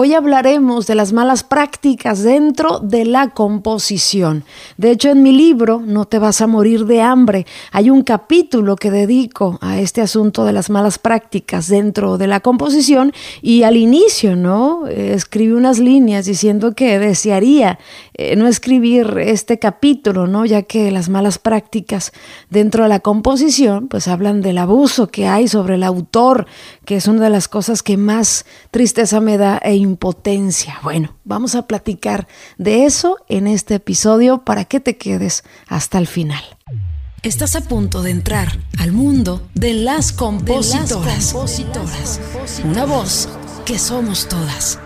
Hoy hablaremos de las malas prácticas dentro de la composición. De hecho, en mi libro, No te vas a morir de hambre, hay un capítulo que dedico a este asunto de las malas prácticas dentro de la composición y al inicio, ¿no? Eh, escribí unas líneas diciendo que desearía eh, no escribir este capítulo, ¿no? Ya que las malas prácticas dentro de la composición, pues hablan del abuso que hay sobre el autor, que es una de las cosas que más tristeza me da e impotencia. Bueno, vamos a platicar de eso en este episodio para que te quedes hasta el final. Estás a punto de entrar al mundo de las compositoras. Una voz que somos todas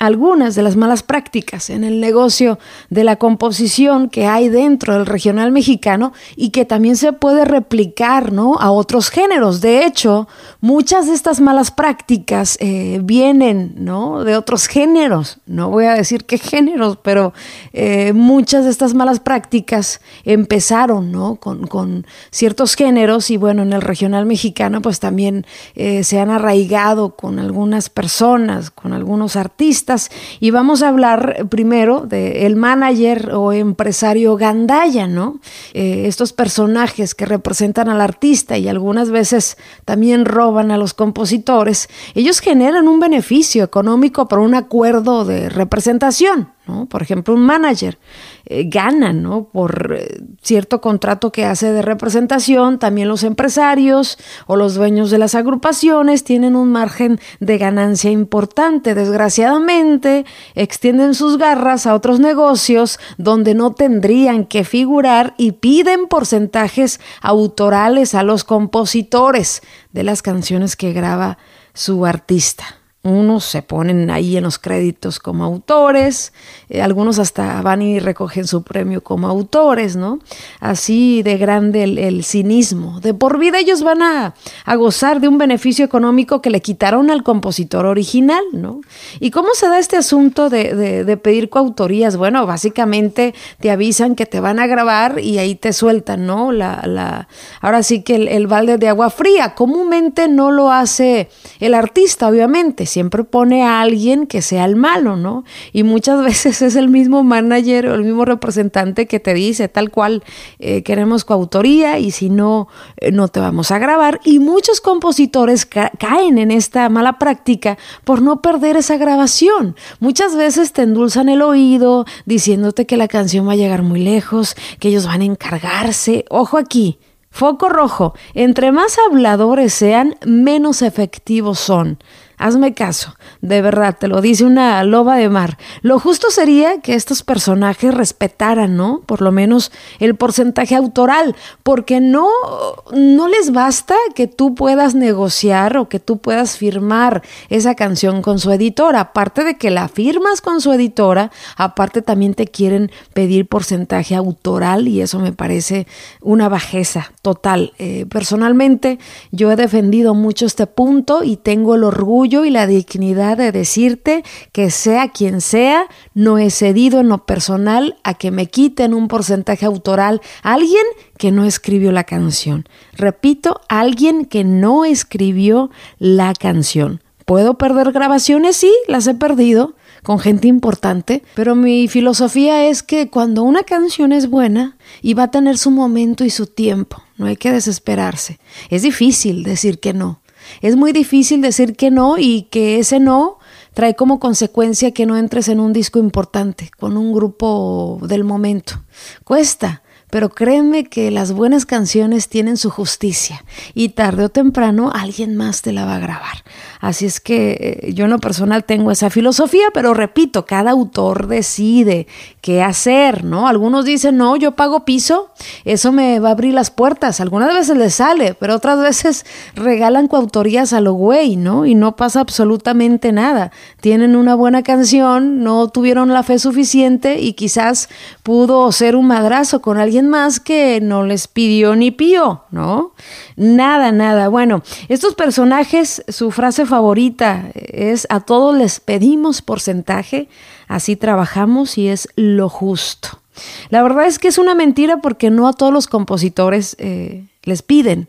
algunas de las malas prácticas en el negocio de la composición que hay dentro del regional mexicano y que también se puede replicar ¿no? a otros géneros. De hecho, muchas de estas malas prácticas eh, vienen ¿no? de otros géneros. No voy a decir qué géneros, pero eh, muchas de estas malas prácticas empezaron ¿no? con, con, ciertos géneros y bueno, en el regional mexicano pues también eh, se han arraigado con algunas personas, con algunos artistas y vamos a hablar primero del manager o empresario gandaya, ¿no? Eh, estos personajes que representan al artista y algunas veces también roban a los compositores, ellos generan un beneficio económico por un acuerdo de representación. Por ejemplo, un manager eh, gana, ¿no? Por eh, cierto contrato que hace de representación, también los empresarios o los dueños de las agrupaciones tienen un margen de ganancia importante. Desgraciadamente, extienden sus garras a otros negocios donde no tendrían que figurar y piden porcentajes autorales a los compositores de las canciones que graba su artista. Unos se ponen ahí en los créditos como autores, eh, algunos hasta van y recogen su premio como autores, ¿no? Así de grande el, cinismo. De por vida ellos van a, gozar de un beneficio económico que le quitaron al compositor original, ¿no? ¿Y cómo se da este asunto de, pedir coautorías? Bueno, básicamente te avisan que te van a grabar y ahí te sueltan, ¿no? La, la, ahora sí que el, el balde de agua fría. Comúnmente no lo hace el artista, obviamente siempre pone a alguien que sea el malo, ¿no? Y muchas veces es el mismo manager o el mismo representante que te dice tal cual, eh, queremos coautoría y si no, eh, no te vamos a grabar. Y muchos compositores caen en esta mala práctica por no perder esa grabación. Muchas veces te endulzan el oído diciéndote que la canción va a llegar muy lejos, que ellos van a encargarse. Ojo aquí. Foco rojo, entre más habladores sean, menos efectivos son. Hazme caso, de verdad, te lo dice una loba de mar. Lo justo sería que estos personajes respetaran, ¿no? Por lo menos el porcentaje autoral, porque no, no les basta que tú puedas negociar o que tú puedas firmar esa canción con su editora. Aparte de que la firmas con su editora, aparte también te quieren pedir porcentaje autoral y eso me parece una bajeza total. Eh, personalmente, yo he defendido mucho este punto y tengo el orgullo y la dignidad de decirte que sea quien sea, no he cedido en lo personal a que me quiten un porcentaje autoral a alguien que no escribió la canción. Repito, alguien que no escribió la canción. ¿Puedo perder grabaciones? Sí, las he perdido con gente importante, pero mi filosofía es que cuando una canción es buena y va a tener su momento y su tiempo, no hay que desesperarse. Es difícil decir que no, es muy difícil decir que no y que ese no trae como consecuencia que no entres en un disco importante con un grupo del momento. Cuesta, pero créeme que las buenas canciones tienen su justicia y tarde o temprano alguien más te la va a grabar. Así es que eh, yo en lo personal tengo esa filosofía, pero repito, cada autor decide qué hacer, ¿no? Algunos dicen, no, yo pago piso, eso me va a abrir las puertas. Algunas veces les sale, pero otras veces regalan coautorías a lo güey, ¿no? Y no pasa absolutamente nada. Tienen una buena canción, no tuvieron la fe suficiente y quizás pudo ser un madrazo con alguien más que no les pidió ni pío, ¿no? Nada, nada. Bueno, estos personajes, su frase favorita es a todos les pedimos porcentaje, así trabajamos y es lo justo. La verdad es que es una mentira porque no a todos los compositores eh, les piden.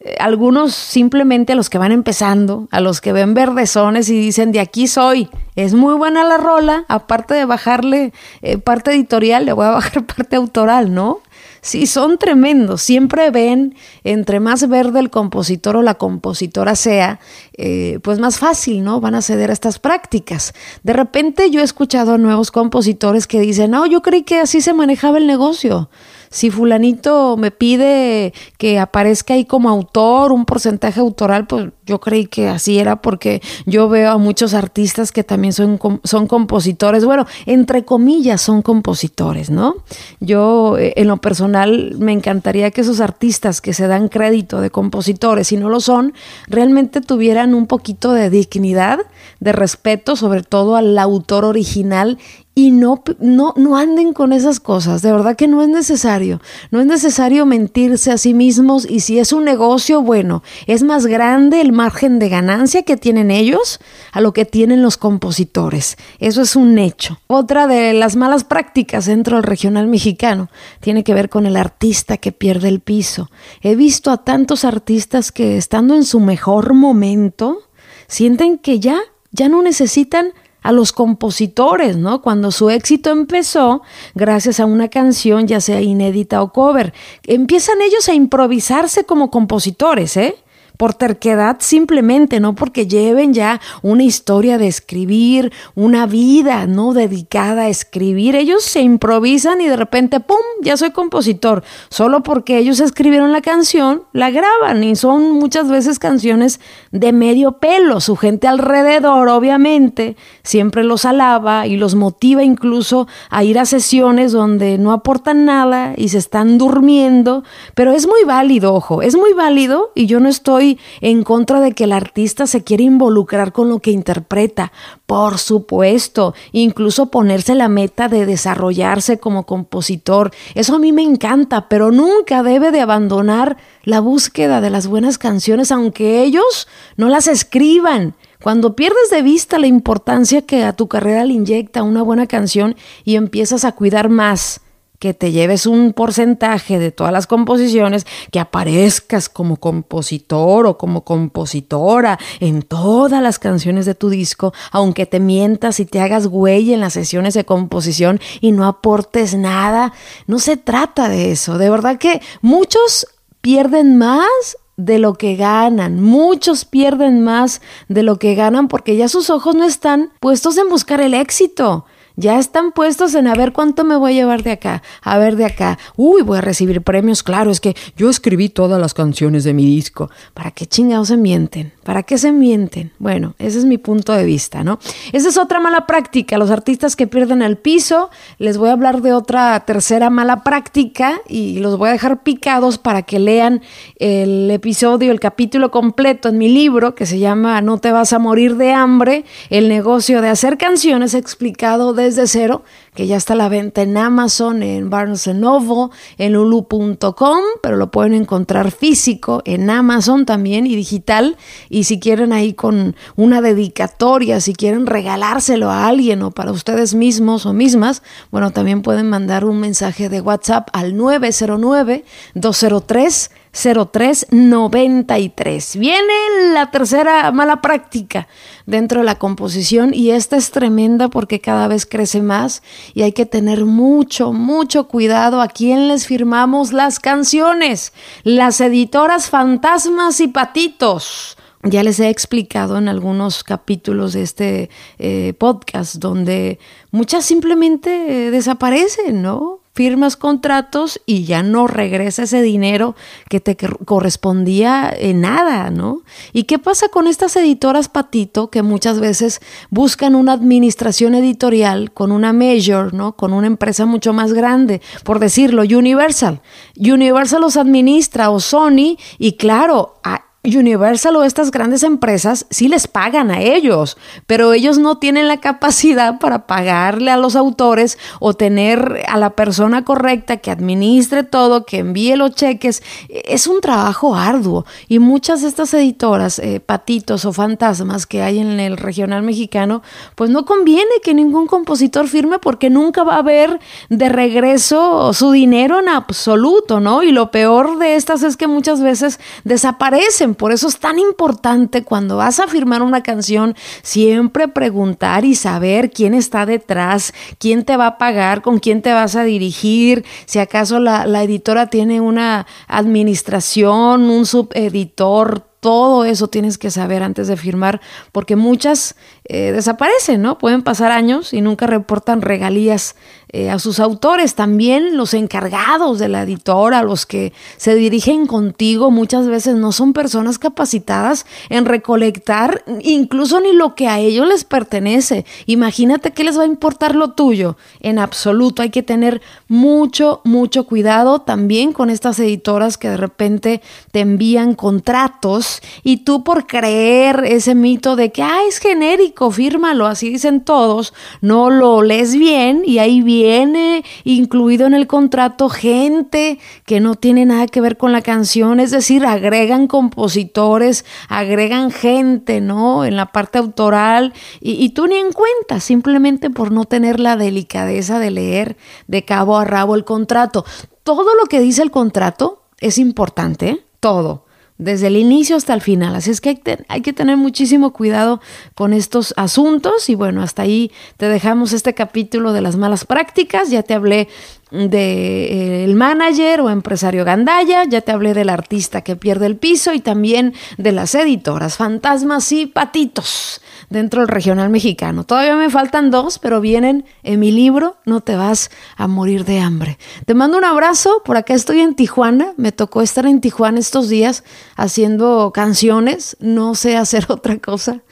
Eh, algunos simplemente a los que van empezando, a los que ven verdezones y dicen de aquí soy, es muy buena la rola, aparte de bajarle eh, parte editorial, le voy a bajar parte autoral, ¿no? Sí, son tremendos. Siempre ven, entre más verde el compositor o la compositora sea, eh, pues más fácil, ¿no? Van a ceder a estas prácticas. De repente yo he escuchado a nuevos compositores que dicen, no, yo creí que así se manejaba el negocio si fulanito me pide que aparezca ahí como autor, un porcentaje autoral, pues yo creí que así era porque yo veo a muchos artistas que también son, son compositores, bueno, entre comillas son compositores, ¿no? Yo eh, en lo personal me encantaría que esos artistas que se dan crédito de compositores y no lo son, realmente tuvieran un poquito de dignidad, de respeto, sobre todo al autor original y no, no, no anden con esas cosas. De verdad que no es necesario. No es necesario mentirse a sí mismos y si es un negocio, bueno, es más grande el margen de ganancia que tienen ellos a lo que tienen los compositores. Eso es un hecho. Otra de las malas prácticas dentro del regional mexicano tiene que ver con el artista que pierde el piso. He visto a tantos artistas que estando en su mejor momento, sienten que ya, ya no necesitan a los compositores, ¿no? Cuando su éxito empezó, gracias a una canción, ya sea inédita o cover, empiezan ellos a improvisarse como compositores, ¿eh? Por terquedad simplemente, no porque lleven ya una historia de escribir, una vida, ¿no? Dedicada a escribir. Ellos se improvisan y de repente, ¡pum!, ya soy compositor. Solo porque ellos escribieron la canción, la graban y son muchas veces canciones de medio pelo. Su gente alrededor, obviamente, siempre los alaba y los motiva incluso a ir a sesiones donde no aportan nada y se están durmiendo. Pero es muy válido, ojo, es muy válido y yo no estoy en contra de que el artista se quiera involucrar con lo que interpreta, por supuesto, incluso ponerse la meta de desarrollarse como compositor. Eso a mí me encanta, pero nunca debe de abandonar la búsqueda de las buenas canciones, aunque ellos no las escriban. Cuando pierdes de vista la importancia que a tu carrera le inyecta una buena canción y empiezas a cuidar más que te lleves un porcentaje de todas las composiciones, que aparezcas como compositor o como compositora en todas las canciones de tu disco, aunque te mientas y te hagas güey en las sesiones de composición y no aportes nada. No se trata de eso. De verdad que muchos pierden más de lo que ganan. Muchos pierden más de lo que ganan porque ya sus ojos no están puestos en buscar el éxito. Ya están puestos en a ver cuánto me voy a llevar de acá, a ver de acá. Uy, voy a recibir premios, claro, es que yo escribí todas las canciones de mi disco. ¿Para qué chingados se mienten? ¿Para qué se mienten? Bueno, ese es mi punto de vista, ¿no? Esa es otra mala práctica, los artistas que pierden el piso. Les voy a hablar de otra tercera mala práctica y los voy a dejar picados para que lean el episodio, el capítulo completo en mi libro que se llama No te vas a morir de hambre, el negocio de hacer canciones explicado de de cero, que ya está a la venta en Amazon, en Barnes Noble, en Lulu.com, pero lo pueden encontrar físico en Amazon también y digital. Y si quieren ahí con una dedicatoria, si quieren regalárselo a alguien o para ustedes mismos o mismas, bueno, también pueden mandar un mensaje de WhatsApp al 909 203 0393. Viene la tercera mala práctica dentro de la composición y esta es tremenda porque cada vez crece más y hay que tener mucho, mucho cuidado a quién les firmamos las canciones. Las editoras fantasmas y patitos. Ya les he explicado en algunos capítulos de este eh, podcast donde muchas simplemente eh, desaparecen, ¿no? Firmas contratos y ya no regresa ese dinero que te correspondía en nada, ¿no? ¿Y qué pasa con estas editoras patito que muchas veces buscan una administración editorial con una major, ¿no? Con una empresa mucho más grande, por decirlo, Universal. Universal los administra o Sony y claro, Universal o estas grandes empresas sí les pagan a ellos, pero ellos no tienen la capacidad para pagarle a los autores o tener a la persona correcta que administre todo, que envíe los cheques. Es un trabajo arduo y muchas de estas editoras, eh, patitos o fantasmas que hay en el regional mexicano, pues no conviene que ningún compositor firme porque nunca va a haber de regreso su dinero en absoluto, ¿no? Y lo peor de estas es que muchas veces desaparecen por eso es tan importante cuando vas a firmar una canción siempre preguntar y saber quién está detrás, quién te va a pagar, con quién te vas a dirigir, si acaso la, la editora tiene una administración, un subeditor, todo eso tienes que saber antes de firmar, porque muchas eh, desaparecen, ¿no? Pueden pasar años y nunca reportan regalías eh, a sus autores. También los encargados de la editora, los que se dirigen contigo, muchas veces no son personas capacitadas en recolectar incluso ni lo que a ellos les pertenece. Imagínate qué les va a importar lo tuyo. En absoluto, hay que tener mucho, mucho cuidado también con estas editoras que de repente te envían contratos y tú por creer ese mito de que, ah, es genérico fírmalo, así dicen todos, no lo lees bien y ahí viene incluido en el contrato gente que no tiene nada que ver con la canción, es decir, agregan compositores, agregan gente, ¿no? En la parte autoral y, y tú ni en cuenta, simplemente por no tener la delicadeza de leer de cabo a rabo el contrato. Todo lo que dice el contrato es importante, todo desde el inicio hasta el final. Así es que hay, que tener muchísimo cuidado con estos asuntos y bueno, hasta ahí te dejamos este capítulo de las malas prácticas. Ya te hablé de, eh, manager o empresario gandaya, ya te hablé del artista que pierde el piso y también de las editoras, fantasmas y patitos dentro del regional mexicano. Todavía me faltan dos, pero vienen en mi libro, no te vas a morir de hambre. Te mando un abrazo, por acá estoy en Tijuana, me tocó estar en Tijuana estos días haciendo canciones, no sé hacer otra cosa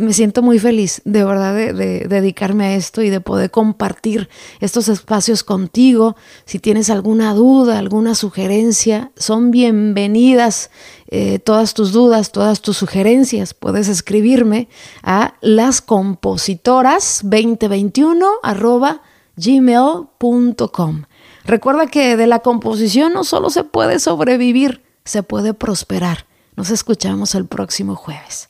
me siento muy feliz de verdad de, dedicarme a esto y de poder compartir estos espacios contigo. Si tienes alguna duda, alguna sugerencia, son bienvenidas eh, todas tus dudas, todas tus sugerencias. Puedes escribirme a lascompositoras2021 arroba gmail.com. Recuerda que de la composición no solo se puede sobrevivir, se puede prosperar. Nos escuchamos el próximo jueves.